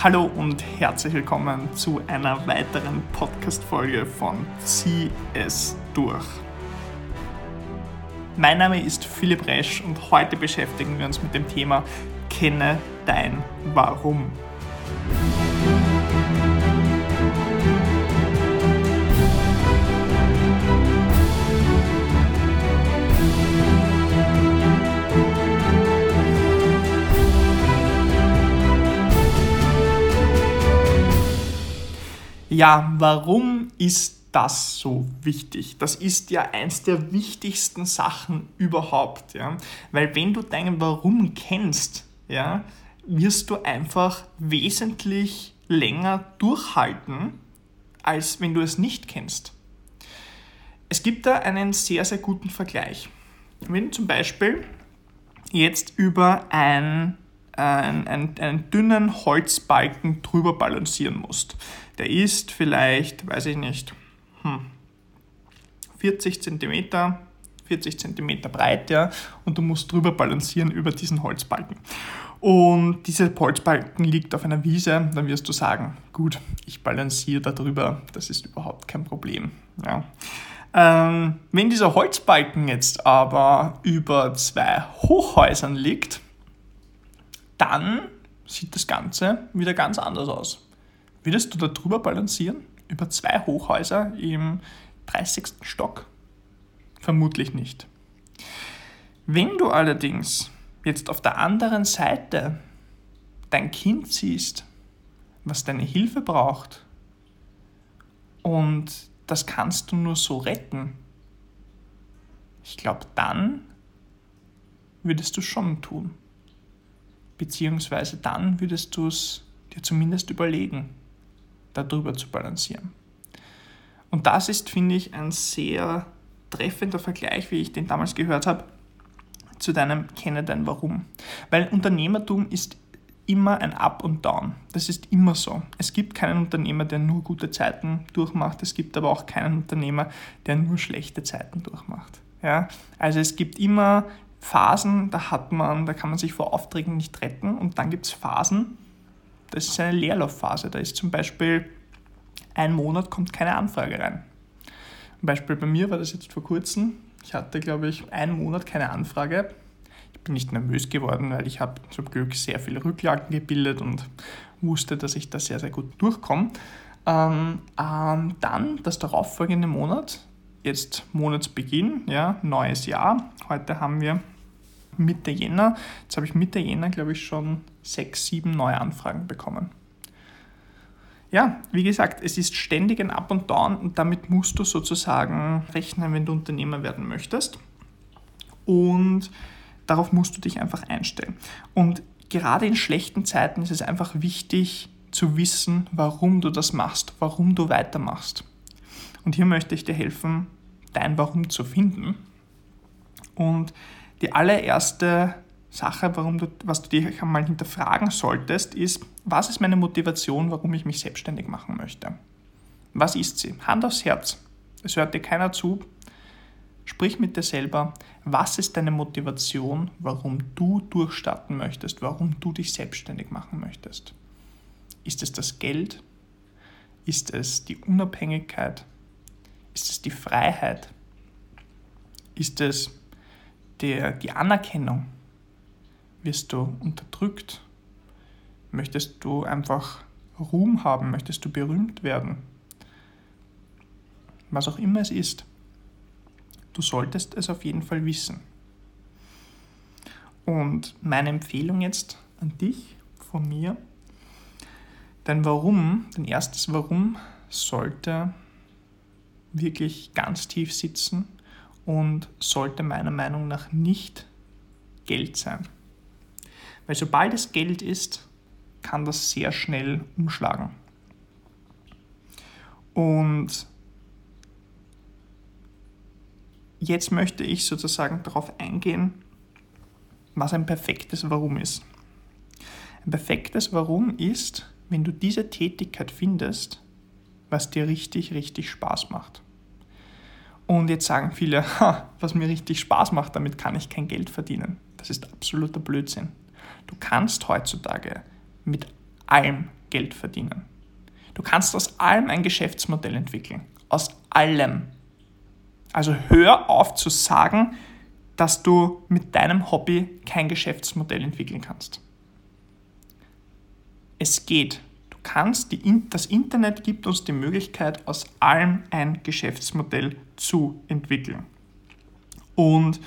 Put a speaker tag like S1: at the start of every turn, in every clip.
S1: Hallo und herzlich willkommen zu einer weiteren Podcast-Folge von Zieh es durch. Mein Name ist Philipp Resch und heute beschäftigen wir uns mit dem Thema Kenne dein Warum. Ja, warum ist das so wichtig? Das ist ja eins der wichtigsten Sachen überhaupt, ja. Weil wenn du dein Warum kennst, ja, wirst du einfach wesentlich länger durchhalten, als wenn du es nicht kennst. Es gibt da einen sehr, sehr guten Vergleich. Wenn zum Beispiel jetzt über ein einen, einen, einen dünnen Holzbalken drüber balancieren musst. Der ist vielleicht, weiß ich nicht, hm, 40 cm, 40 cm breit, ja, und du musst drüber balancieren über diesen Holzbalken. Und dieser Holzbalken liegt auf einer Wiese, dann wirst du sagen, gut, ich balanciere da drüber, das ist überhaupt kein Problem. Ja. Ähm, wenn dieser Holzbalken jetzt aber über zwei Hochhäusern liegt, dann sieht das Ganze wieder ganz anders aus. Würdest du da drüber balancieren? Über zwei Hochhäuser im 30. Stock? Vermutlich nicht. Wenn du allerdings jetzt auf der anderen Seite dein Kind siehst, was deine Hilfe braucht, und das kannst du nur so retten, ich glaube, dann würdest du schon tun beziehungsweise dann würdest du es dir zumindest überlegen, darüber zu balancieren. Und das ist, finde ich, ein sehr treffender Vergleich, wie ich den damals gehört habe, zu deinem Kenne dein Warum. Weil Unternehmertum ist immer ein Up und Down. Das ist immer so. Es gibt keinen Unternehmer, der nur gute Zeiten durchmacht. Es gibt aber auch keinen Unternehmer, der nur schlechte Zeiten durchmacht. Ja? Also es gibt immer Phasen, da hat man, da kann man sich vor Aufträgen nicht retten und dann gibt es Phasen, das ist eine Leerlaufphase. Da ist zum Beispiel ein Monat kommt keine Anfrage rein. Zum Beispiel bei mir war das jetzt vor kurzem. Ich hatte, glaube ich, einen Monat keine Anfrage. Ich bin nicht nervös geworden, weil ich habe zum Glück sehr viele Rücklagen gebildet und wusste, dass ich da sehr, sehr gut durchkomme. Ähm, ähm, dann, das darauffolgende Monat, jetzt Monatsbeginn, ja, neues Jahr. Heute haben wir Mitte Jänner. Jetzt habe ich Mitte Jänner, glaube ich, schon sechs, sieben neue Anfragen bekommen. Ja, wie gesagt, es ist ständig ein Up und Down und damit musst du sozusagen rechnen, wenn du Unternehmer werden möchtest. Und darauf musst du dich einfach einstellen. Und gerade in schlechten Zeiten ist es einfach wichtig zu wissen, warum du das machst, warum du weitermachst. Und hier möchte ich dir helfen, dein Warum zu finden. Und die allererste Sache, warum du, was du dich einmal hinterfragen solltest, ist, was ist meine Motivation, warum ich mich selbstständig machen möchte? Was ist sie? Hand aufs Herz. Es hört dir keiner zu. Sprich mit dir selber. Was ist deine Motivation, warum du durchstarten möchtest, warum du dich selbstständig machen möchtest? Ist es das Geld? Ist es die Unabhängigkeit? Ist es die Freiheit? Ist es der, die Anerkennung? Wirst du unterdrückt? Möchtest du einfach Ruhm haben? Möchtest du berühmt werden? Was auch immer es ist. Du solltest es auf jeden Fall wissen. Und meine Empfehlung jetzt an dich, von mir, dein Warum, dein erstes Warum sollte wirklich ganz tief sitzen und sollte meiner Meinung nach nicht Geld sein. Weil sobald es Geld ist, kann das sehr schnell umschlagen. Und jetzt möchte ich sozusagen darauf eingehen, was ein perfektes Warum ist. Ein perfektes Warum ist, wenn du diese Tätigkeit findest, was dir richtig, richtig Spaß macht. Und jetzt sagen viele, was mir richtig Spaß macht, damit kann ich kein Geld verdienen. Das ist absoluter Blödsinn. Du kannst heutzutage mit allem Geld verdienen. Du kannst aus allem ein Geschäftsmodell entwickeln. Aus allem. Also hör auf zu sagen, dass du mit deinem Hobby kein Geschäftsmodell entwickeln kannst. Es geht. Kannst, die, das Internet gibt uns die Möglichkeit, aus allem ein Geschäftsmodell zu entwickeln. Und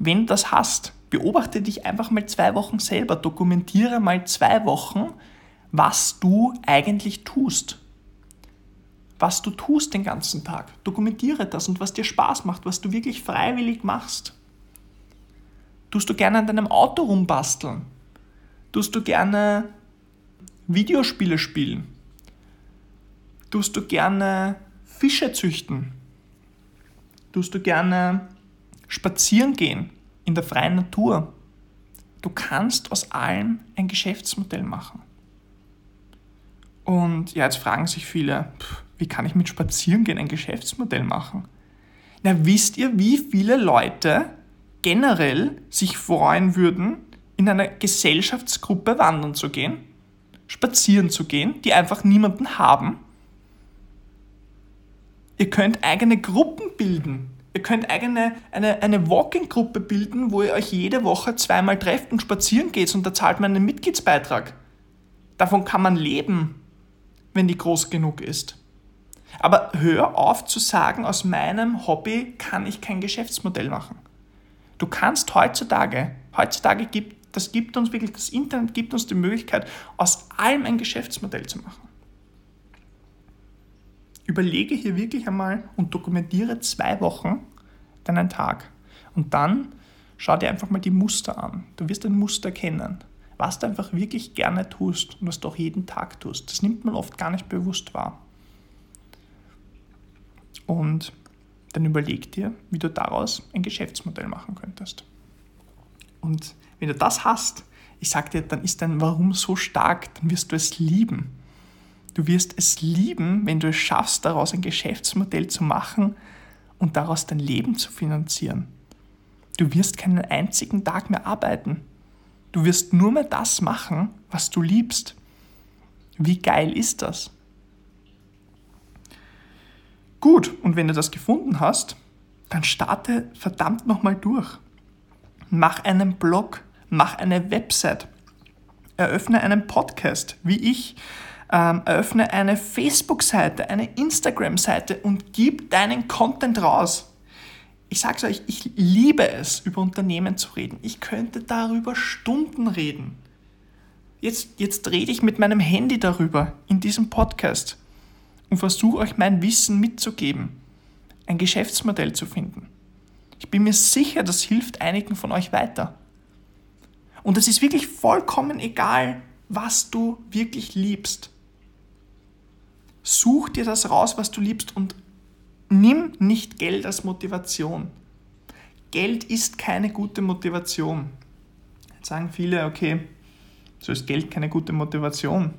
S1: wenn du das hast, beobachte dich einfach mal zwei Wochen selber, dokumentiere mal zwei Wochen, was du eigentlich tust. Was du tust den ganzen Tag. Dokumentiere das und was dir Spaß macht, was du wirklich freiwillig machst. Tust du gerne an deinem Auto rumbasteln? Tust du gerne Videospiele spielen? Tust du gerne Fische züchten? Tust du gerne spazieren gehen in der freien Natur? Du kannst aus allem ein Geschäftsmodell machen. Und ja, jetzt fragen sich viele, wie kann ich mit Spazierengehen ein Geschäftsmodell machen? Na, wisst ihr, wie viele Leute generell sich freuen würden, in einer Gesellschaftsgruppe wandern zu gehen, spazieren zu gehen, die einfach niemanden haben? Ihr könnt eigene Gruppen bilden. Ihr könnt eigene, eine, eine Walking-Gruppe bilden, wo ihr euch jede Woche zweimal trefft und spazieren geht und da zahlt man einen Mitgliedsbeitrag. Davon kann man leben wenn die groß genug ist. Aber hör auf zu sagen, aus meinem Hobby kann ich kein Geschäftsmodell machen. Du kannst heutzutage, heutzutage gibt, das gibt uns wirklich, das Internet gibt uns die Möglichkeit, aus allem ein Geschäftsmodell zu machen. Überlege hier wirklich einmal und dokumentiere zwei Wochen deinen Tag. Und dann schau dir einfach mal die Muster an. Du wirst ein Muster kennen was du einfach wirklich gerne tust und was du auch jeden Tag tust. Das nimmt man oft gar nicht bewusst wahr. Und dann überleg dir, wie du daraus ein Geschäftsmodell machen könntest. Und wenn du das hast, ich sag dir, dann ist dein Warum so stark, dann wirst du es lieben. Du wirst es lieben, wenn du es schaffst, daraus ein Geschäftsmodell zu machen und daraus dein Leben zu finanzieren. Du wirst keinen einzigen Tag mehr arbeiten. Du wirst nur mehr das machen, was du liebst. Wie geil ist das? Gut, und wenn du das gefunden hast, dann starte verdammt nochmal durch. Mach einen Blog, mach eine Website, eröffne einen Podcast, wie ich, ähm, eröffne eine Facebook-Seite, eine Instagram-Seite und gib deinen Content raus ich sage es euch, ich liebe es, über Unternehmen zu reden. Ich könnte darüber Stunden reden. Jetzt, jetzt rede ich mit meinem Handy darüber in diesem Podcast und versuche euch mein Wissen mitzugeben, ein Geschäftsmodell zu finden. Ich bin mir sicher, das hilft einigen von euch weiter. Und es ist wirklich vollkommen egal, was du wirklich liebst. Such dir das raus, was du liebst und Nimm nicht Geld als Motivation. Geld ist keine gute Motivation. Jetzt sagen viele, okay, so ist Geld keine gute Motivation.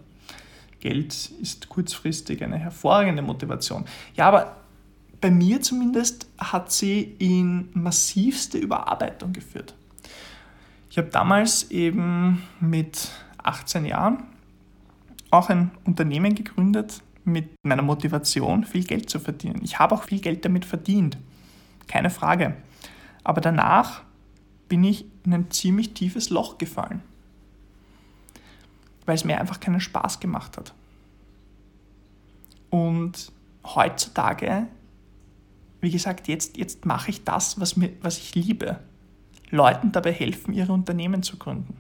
S1: Geld ist kurzfristig eine hervorragende Motivation. Ja, aber bei mir zumindest hat sie in massivste Überarbeitung geführt. Ich habe damals eben mit 18 Jahren auch ein Unternehmen gegründet, mit meiner Motivation, viel Geld zu verdienen. Ich habe auch viel Geld damit verdient, keine Frage. Aber danach bin ich in ein ziemlich tiefes Loch gefallen, weil es mir einfach keinen Spaß gemacht hat. Und heutzutage, wie gesagt, jetzt, jetzt mache ich das, was, mir, was ich liebe. Leuten dabei helfen, ihre Unternehmen zu gründen.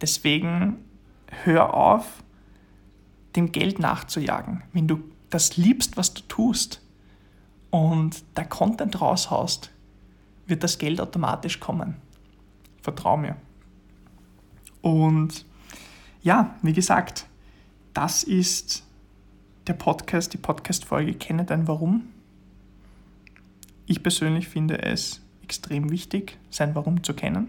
S1: Deswegen hör auf, dem Geld nachzujagen, wenn du das liebst, was du tust und der Content raushaust, wird das Geld automatisch kommen. Vertrau mir. Und ja, wie gesagt, das ist der Podcast, die Podcast-Folge Kenne dein Warum. Ich persönlich finde es extrem wichtig, sein Warum zu kennen.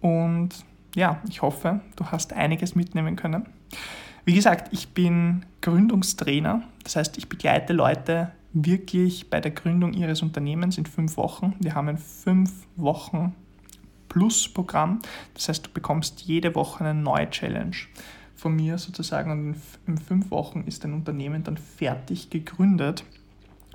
S1: Und ja, ich hoffe, du hast einiges mitnehmen können. Wie gesagt, ich bin Gründungstrainer. Das heißt, ich begleite Leute wirklich bei der Gründung ihres Unternehmens in fünf Wochen. Wir haben ein fünf Wochen Plus-Programm. Das heißt, du bekommst jede Woche eine neue Challenge. von mir sozusagen und in, in fünf Wochen ist dein Unternehmen dann fertig gegründet.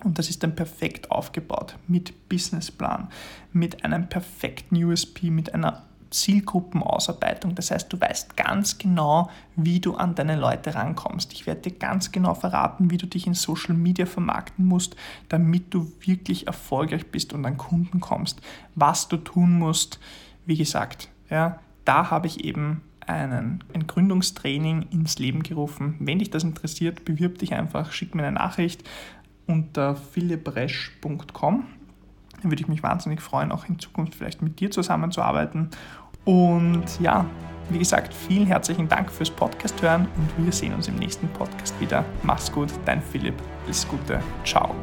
S1: Und das ist dann perfekt aufgebaut mit Businessplan, mit einem perfekten USP, mit einer Zielgruppenausarbeitung. Das heißt, du weißt ganz genau, wie du an deine Leute rankommst. Ich werde dir ganz genau verraten, wie du dich in Social Media vermarkten musst, damit du wirklich erfolgreich bist und an Kunden kommst. Was du tun musst, wie gesagt, ja, da habe ich eben einen, ein Gründungstraining ins Leben gerufen. Wenn dich das interessiert, bewirb dich einfach, schick mir eine Nachricht unter philippresch.com dann würde ich mich wahnsinnig freuen, auch in Zukunft vielleicht mit dir zusammenzuarbeiten. Und ja, wie gesagt, vielen herzlichen Dank fürs Podcast hören und wir sehen uns im nächsten Podcast wieder. Mach's gut, dein Philipp. Alles Gute. Ciao.